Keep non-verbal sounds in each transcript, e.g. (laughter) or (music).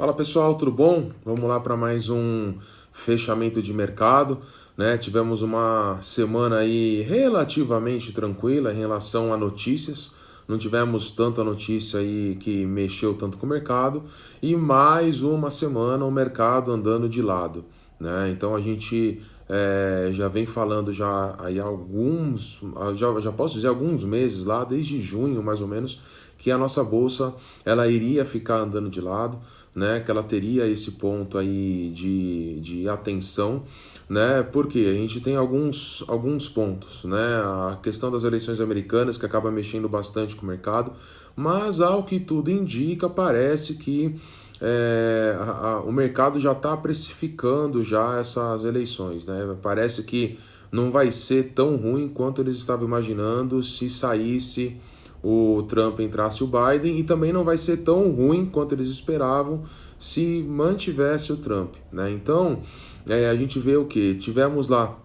Fala pessoal, tudo bom? Vamos lá para mais um fechamento de mercado. Né? Tivemos uma semana aí relativamente tranquila em relação a notícias. Não tivemos tanta notícia aí que mexeu tanto com o mercado. E mais uma semana o mercado andando de lado. Né? Então a gente é, já vem falando já aí alguns, já, já posso dizer alguns meses lá, desde junho mais ou menos, que a nossa bolsa ela iria ficar andando de lado né, que ela teria esse ponto aí de, de atenção, né, porque a gente tem alguns, alguns pontos, né, a questão das eleições americanas que acaba mexendo bastante com o mercado, mas ao que tudo indica, parece que é, a, a, o mercado já está precificando já essas eleições, né, parece que não vai ser tão ruim quanto eles estavam imaginando se saísse o Trump entrasse o Biden e também não vai ser tão ruim quanto eles esperavam se mantivesse o Trump, né? Então é, a gente vê o que tivemos lá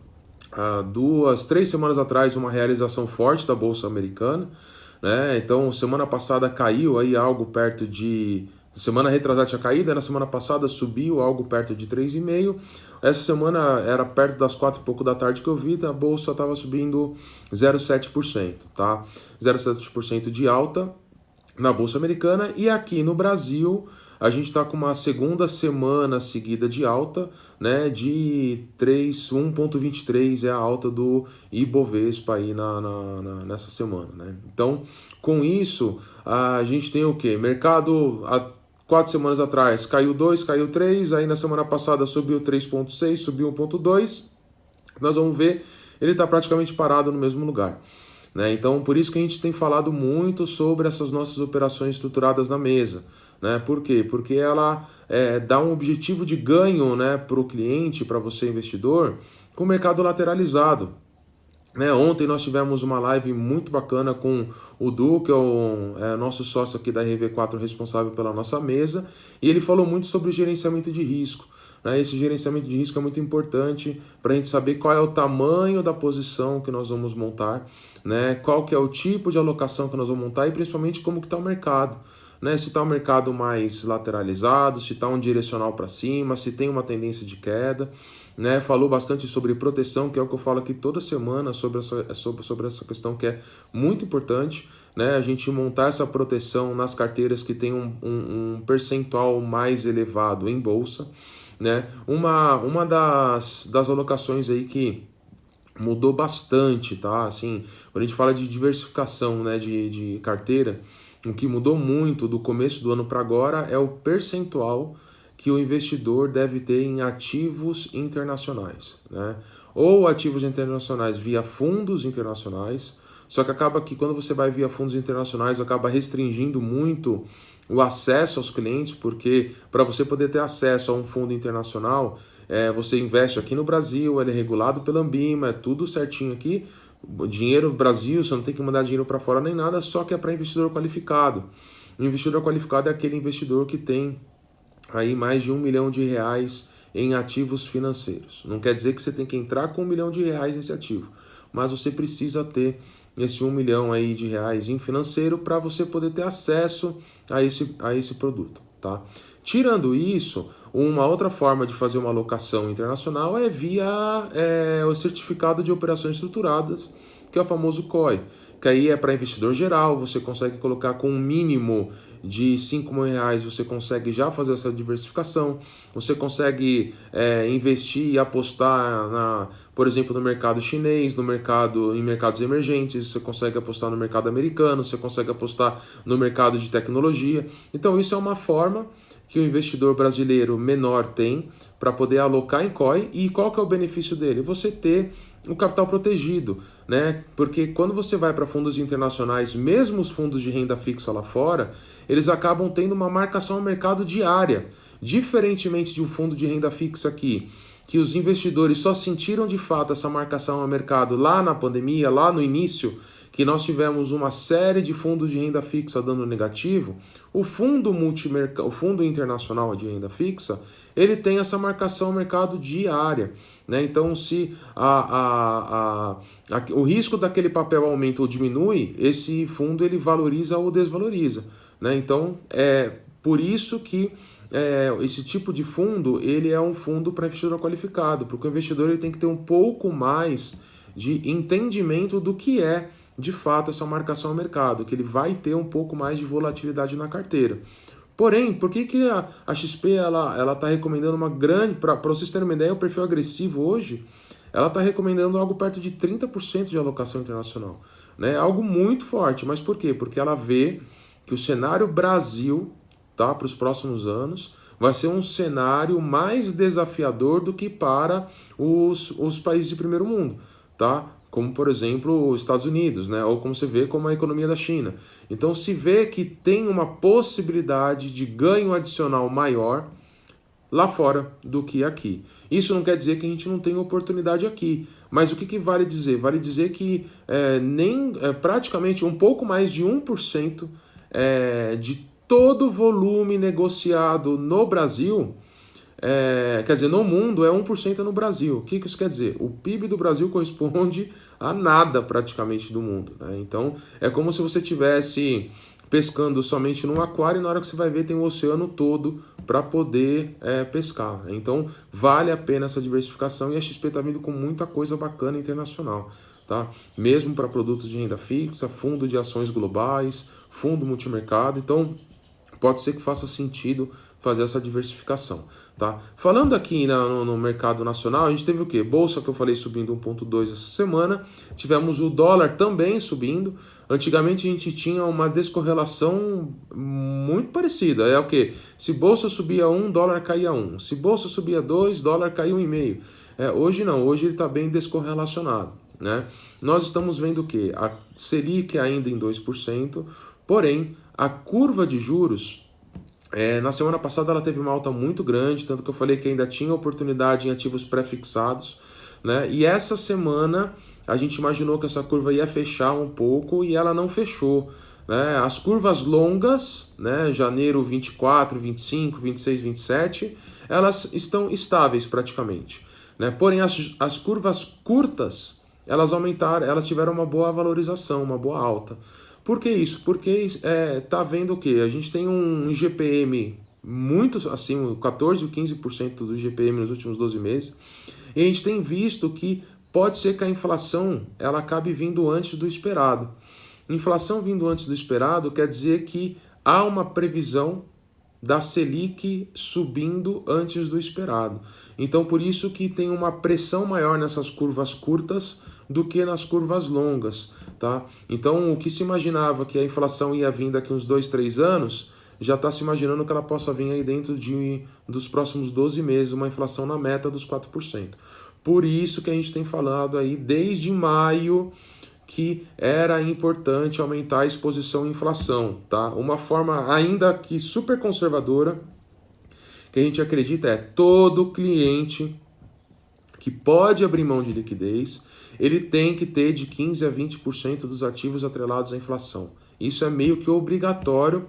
há duas, três semanas atrás uma realização forte da bolsa americana, né? Então semana passada caiu aí algo perto de Semana retrasada tinha caído, na semana passada subiu algo perto de 3,5. Essa semana era perto das 4 e pouco da tarde que eu vi, a bolsa estava subindo 0,7%, tá? 0,7% de alta na bolsa americana e aqui no Brasil a gente está com uma segunda semana seguida de alta, né? De 3, 1,23 é a alta do Ibovespa aí na, na, na, nessa semana, né? Então, com isso, a gente tem o que? Mercado. A, quatro semanas atrás caiu 2, caiu 3, aí na semana passada subiu 3,6, subiu 1,2. Nós vamos ver, ele está praticamente parado no mesmo lugar. Né? Então, por isso que a gente tem falado muito sobre essas nossas operações estruturadas na mesa. Né? Por quê? Porque ela é, dá um objetivo de ganho né, para o cliente, para você investidor, com o mercado lateralizado. Né, ontem nós tivemos uma live muito bacana com o Du, que é o é, nosso sócio aqui da RV4, responsável pela nossa mesa, e ele falou muito sobre gerenciamento de risco. Né? Esse gerenciamento de risco é muito importante para a gente saber qual é o tamanho da posição que nós vamos montar, né? qual que é o tipo de alocação que nós vamos montar e principalmente como que está o mercado. Né, se está o mercado mais lateralizado, se está um direcional para cima, se tem uma tendência de queda né? Falou bastante sobre proteção, que é o que eu falo aqui toda semana sobre essa, sobre, sobre essa questão que é muito importante, né? A gente montar essa proteção nas carteiras que tem um, um, um percentual mais elevado em bolsa, né? Uma, uma das, das alocações aí que mudou bastante, tá? Assim, quando a gente fala de diversificação, né, de, de carteira, o que mudou muito do começo do ano para agora é o percentual que o investidor deve ter em ativos internacionais, né? Ou ativos internacionais via fundos internacionais, só que acaba que quando você vai via fundos internacionais acaba restringindo muito o acesso aos clientes, porque para você poder ter acesso a um fundo internacional, é, você investe aqui no Brasil, ele é regulado pela Ambima, é tudo certinho aqui. Dinheiro Brasil, você não tem que mandar dinheiro para fora nem nada, só que é para investidor qualificado. Investidor qualificado é aquele investidor que tem aí mais de um milhão de reais em ativos financeiros. Não quer dizer que você tem que entrar com um milhão de reais nesse ativo, mas você precisa ter esse um milhão aí de reais em financeiro para você poder ter acesso a esse, a esse produto, tá? Tirando isso, uma outra forma de fazer uma alocação internacional é via é, o certificado de operações estruturadas, que é o famoso COI, que aí é para investidor geral, você consegue colocar com um mínimo de 5 mil reais, você consegue já fazer essa diversificação, você consegue é, investir e apostar, na, por exemplo, no mercado chinês, no mercado em mercados emergentes, você consegue apostar no mercado americano, você consegue apostar no mercado de tecnologia. Então isso é uma forma que o investidor brasileiro menor tem para poder alocar em COI e qual que é o benefício dele? Você ter o capital protegido, né? Porque quando você vai para fundos internacionais, mesmo os fundos de renda fixa lá fora, eles acabam tendo uma marcação ao mercado diária, diferentemente de um fundo de renda fixa aqui, que os investidores só sentiram de fato essa marcação ao mercado lá na pandemia, lá no início, que nós tivemos uma série de fundos de renda fixa dando negativo, o fundo multimercado, o fundo internacional de renda fixa, ele tem essa marcação ao mercado diária. Né? Então, se a, a, a, a, o risco daquele papel aumenta ou diminui, esse fundo ele valoriza ou desvaloriza. Né? Então, é por isso que é, esse tipo de fundo ele é um fundo para investidor qualificado, porque o investidor ele tem que ter um pouco mais de entendimento do que é de fato essa marcação ao mercado, que ele vai ter um pouco mais de volatilidade na carteira. Porém, por que, que a, a XP ela ela está recomendando uma grande para vocês terem uma ideia, o perfil agressivo hoje ela está recomendando algo perto de 30% de alocação internacional. Né? Algo muito forte. Mas por quê? Porque ela vê que o cenário Brasil tá, para os próximos anos vai ser um cenário mais desafiador do que para os, os países de primeiro mundo. Tá? como por exemplo os Estados Unidos, né? ou como você vê como a economia da China. Então se vê que tem uma possibilidade de ganho adicional maior lá fora do que aqui. Isso não quer dizer que a gente não tem oportunidade aqui, mas o que, que vale dizer? Vale dizer que é, nem é, praticamente um pouco mais de 1% é, de todo volume negociado no Brasil, é, quer dizer, no mundo é 1% no Brasil. O que, que isso quer dizer? O PIB do Brasil (laughs) corresponde a nada praticamente do mundo. Né? Então é como se você tivesse pescando somente num aquário e na hora que você vai ver tem o oceano todo para poder é, pescar. Então vale a pena essa diversificação e a XP está vindo com muita coisa bacana internacional. Tá? Mesmo para produtos de renda fixa, fundo de ações globais, fundo multimercado. Então pode ser que faça sentido fazer essa diversificação. Tá? Falando aqui na, no, no, mercado nacional, a gente teve o que? Bolsa que eu falei subindo 1,2 essa semana, tivemos o dólar também subindo. Antigamente a gente tinha uma descorrelação muito parecida. É o que? Se bolsa subia 1, dólar caía 1. Se bolsa subia 2, dólar caiu 1,5. É, hoje não, hoje ele está bem descorrelacionado. Né? Nós estamos vendo o que? A Selic ainda em 2%, porém a curva de juros é, na semana passada ela teve uma alta muito grande, tanto que eu falei que ainda tinha oportunidade em ativos pré-fixados. Né? E essa semana a gente imaginou que essa curva ia fechar um pouco e ela não fechou. Né? As curvas longas, né? janeiro 24, 25, 26, 27, elas estão estáveis praticamente. Né? Porém, as, as curvas curtas, elas aumentaram, elas tiveram uma boa valorização, uma boa alta. Por que isso? Porque é, tá vendo o que? A gente tem um IGPM muito assim, 14 ou 15% do IGPM nos últimos 12 meses. E a gente tem visto que pode ser que a inflação ela acabe vindo antes do esperado. Inflação vindo antes do esperado quer dizer que há uma previsão da Selic subindo antes do esperado. Então por isso que tem uma pressão maior nessas curvas curtas do que nas curvas longas. Tá? Então, o que se imaginava que a inflação ia vir daqui uns dois, três anos, já está se imaginando que ela possa vir aí dentro de, dos próximos 12 meses, uma inflação na meta dos 4%. Por isso que a gente tem falado aí desde maio que era importante aumentar a exposição à inflação, tá? Uma forma ainda que super conservadora que a gente acredita é todo cliente que pode abrir mão de liquidez ele tem que ter de 15 a 20% dos ativos atrelados à inflação. Isso é meio que obrigatório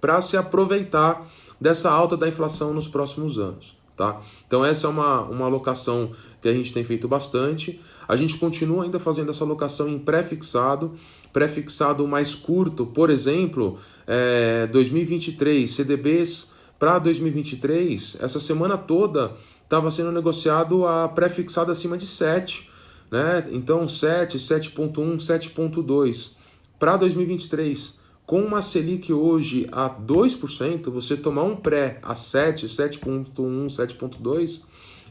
para se aproveitar dessa alta da inflação nos próximos anos. Tá? Então essa é uma, uma alocação que a gente tem feito bastante. A gente continua ainda fazendo essa alocação em pré-fixado, pré-fixado mais curto, por exemplo, é, 2023, CDBs para 2023, essa semana toda estava sendo negociado a pré-fixado acima de 7 né? Então 7, 7.1, 7.2 para 2023. Com uma Selic hoje a 2%, você tomar um pré a 7, 7.1, 7.2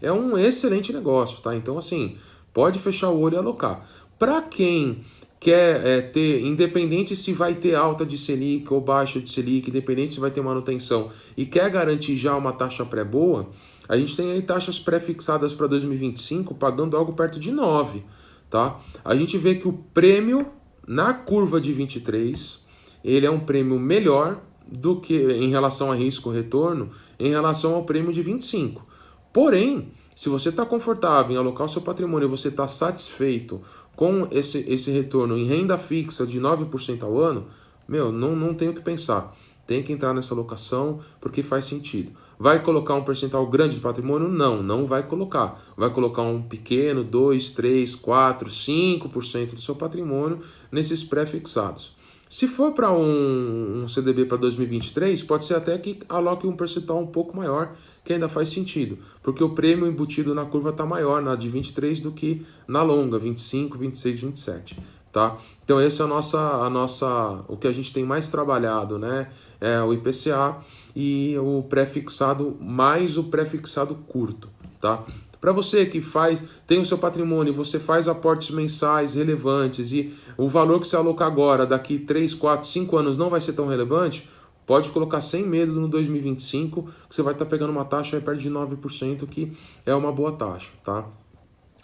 é um excelente negócio, tá? Então assim, pode fechar o olho e alocar. Para quem quer é, ter, independente se vai ter alta de Selic ou baixa de Selic, independente se vai ter manutenção e quer garantir já uma taxa pré boa, a gente tem aí taxas pré-fixadas para 2025 pagando algo perto de 9, tá? A gente vê que o prêmio na curva de 23, ele é um prêmio melhor do que em relação a risco retorno, em relação ao prêmio de 25. Porém, se você está confortável em alocar o seu patrimônio e você está satisfeito com esse, esse retorno em renda fixa de 9% ao ano, meu, não, não tem o que pensar. Tem que entrar nessa alocação porque faz sentido. Vai colocar um percentual grande de patrimônio? Não, não vai colocar. Vai colocar um pequeno, 2, 3, 4, 5% do seu patrimônio nesses pré-fixados. Se for para um, um, CDB para 2023, pode ser até que aloque um percentual um pouco maior, que ainda faz sentido, porque o prêmio embutido na curva está maior na de 23 do que na longa, 25, 26, 27. Tá? Então esse é a nossa, a nossa, o que a gente tem mais trabalhado, né? É o IPCA e o pré-fixado mais o pré-fixado curto, tá? Para você que faz, tem o seu patrimônio, você faz aportes mensais relevantes e o valor que você alocar agora, daqui 3, 4, 5 anos não vai ser tão relevante, pode colocar sem medo no 2025, que você vai estar tá pegando uma taxa aí perto de 9%, que é uma boa taxa, tá?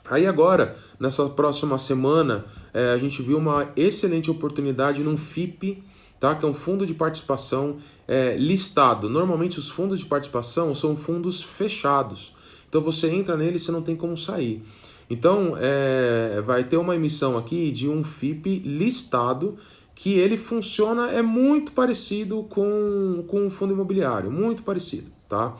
Aí agora, nessa próxima semana, é, a gente viu uma excelente oportunidade num FIP, tá? que é um fundo de participação é, listado. Normalmente os fundos de participação são fundos fechados. Então você entra nele e você não tem como sair. Então é, vai ter uma emissão aqui de um FIP listado que ele funciona, é muito parecido com, com um fundo imobiliário, muito parecido, tá?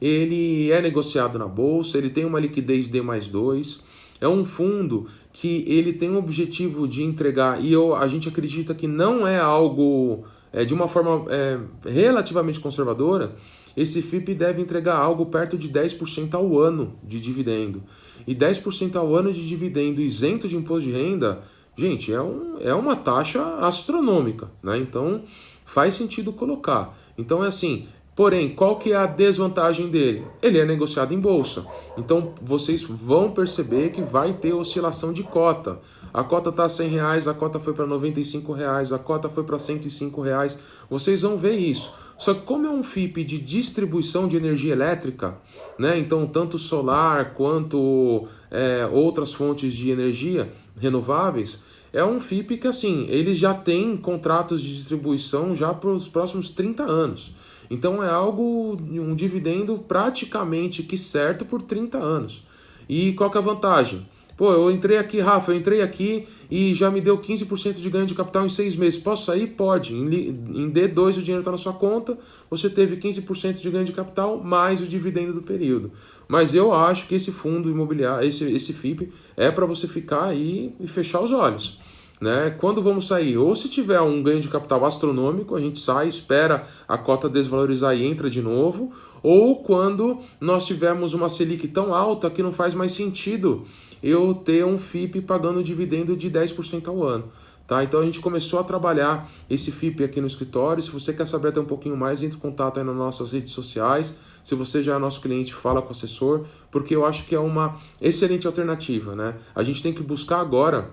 Ele é negociado na bolsa, ele tem uma liquidez D mais 2, é um fundo que ele tem o objetivo de entregar, e eu, a gente acredita que não é algo é, de uma forma é, relativamente conservadora, esse FIP deve entregar algo perto de 10% ao ano de dividendo. E 10% ao ano de dividendo isento de imposto de renda, gente, é, um, é uma taxa astronômica, né? Então faz sentido colocar. Então é assim, Porém, qual que é a desvantagem dele? Ele é negociado em bolsa. Então vocês vão perceber que vai ter oscilação de cota. A cota está a 100 reais, a cota foi para 95 reais, a cota foi para 105 reais. Vocês vão ver isso. Só que como é um FIP de distribuição de energia elétrica, né? Então tanto solar quanto é, outras fontes de energia renováveis, é um FIP que assim, eles já têm contratos de distribuição já para os próximos 30 anos. Então é algo, um dividendo praticamente que certo por 30 anos. E qual que é a vantagem? Pô, eu entrei aqui, Rafa, eu entrei aqui e já me deu 15% de ganho de capital em seis meses. Posso sair? Pode. Em D2 o dinheiro está na sua conta, você teve 15% de ganho de capital mais o dividendo do período. Mas eu acho que esse fundo imobiliário, esse, esse FIP, é para você ficar aí e fechar os olhos. Né? Quando vamos sair? Ou se tiver um ganho de capital astronômico, a gente sai, espera a cota desvalorizar e entra de novo, ou quando nós tivermos uma Selic tão alta que não faz mais sentido eu ter um FIP pagando dividendo de 10% ao ano. Tá? Então a gente começou a trabalhar esse FIP aqui no escritório. Se você quer saber até um pouquinho mais, entre em contato aí nas nossas redes sociais. Se você já é nosso cliente, fala com o assessor, porque eu acho que é uma excelente alternativa. Né? A gente tem que buscar agora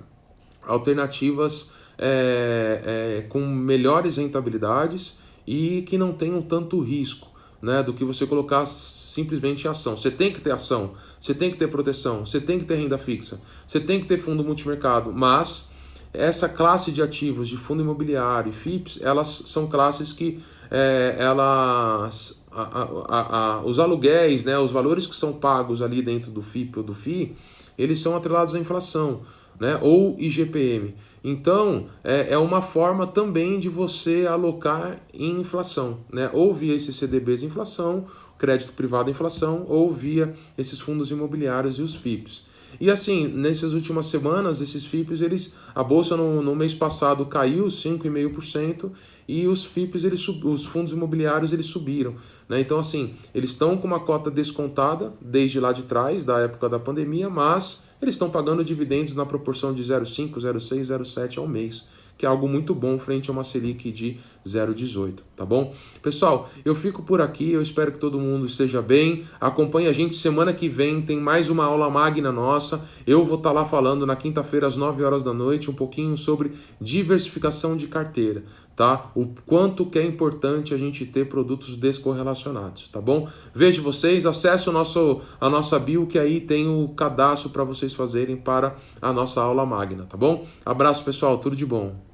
alternativas é, é, com melhores rentabilidades e que não tenham tanto risco né, do que você colocar simplesmente ação. Você tem que ter ação, você tem que ter proteção, você tem que ter renda fixa, você tem que ter fundo multimercado, mas essa classe de ativos de fundo imobiliário e FIPS, elas são classes que é, elas a, a, a, os aluguéis, né, os valores que são pagos ali dentro do FIP ou do FI, eles são atrelados à inflação né? ou IGPM. Então, é, é uma forma também de você alocar em inflação, né? ou via esses CDBs inflação, crédito privado inflação, ou via esses fundos imobiliários e os FIPS. E assim, nessas últimas semanas, esses FIPs, eles, a bolsa no, no mês passado caiu 5,5% e os FIPs, eles, os fundos imobiliários, eles subiram. Né? Então, assim, eles estão com uma cota descontada desde lá de trás, da época da pandemia, mas eles estão pagando dividendos na proporção de 0,5, 0,6, 0,7 ao mês, que é algo muito bom frente a uma Selic de 0,18, tá bom? Pessoal, eu fico por aqui, eu espero que todo mundo esteja bem. Acompanhe a gente semana que vem, tem mais uma aula magna nossa. Eu vou estar tá lá falando na quinta-feira às 9 horas da noite um pouquinho sobre diversificação de carteira tá? O quanto que é importante a gente ter produtos descorrelacionados, tá bom? Vejo vocês, acesse o nosso, a nossa bio que aí tem o cadastro para vocês fazerem para a nossa aula magna, tá bom? Abraço pessoal, tudo de bom.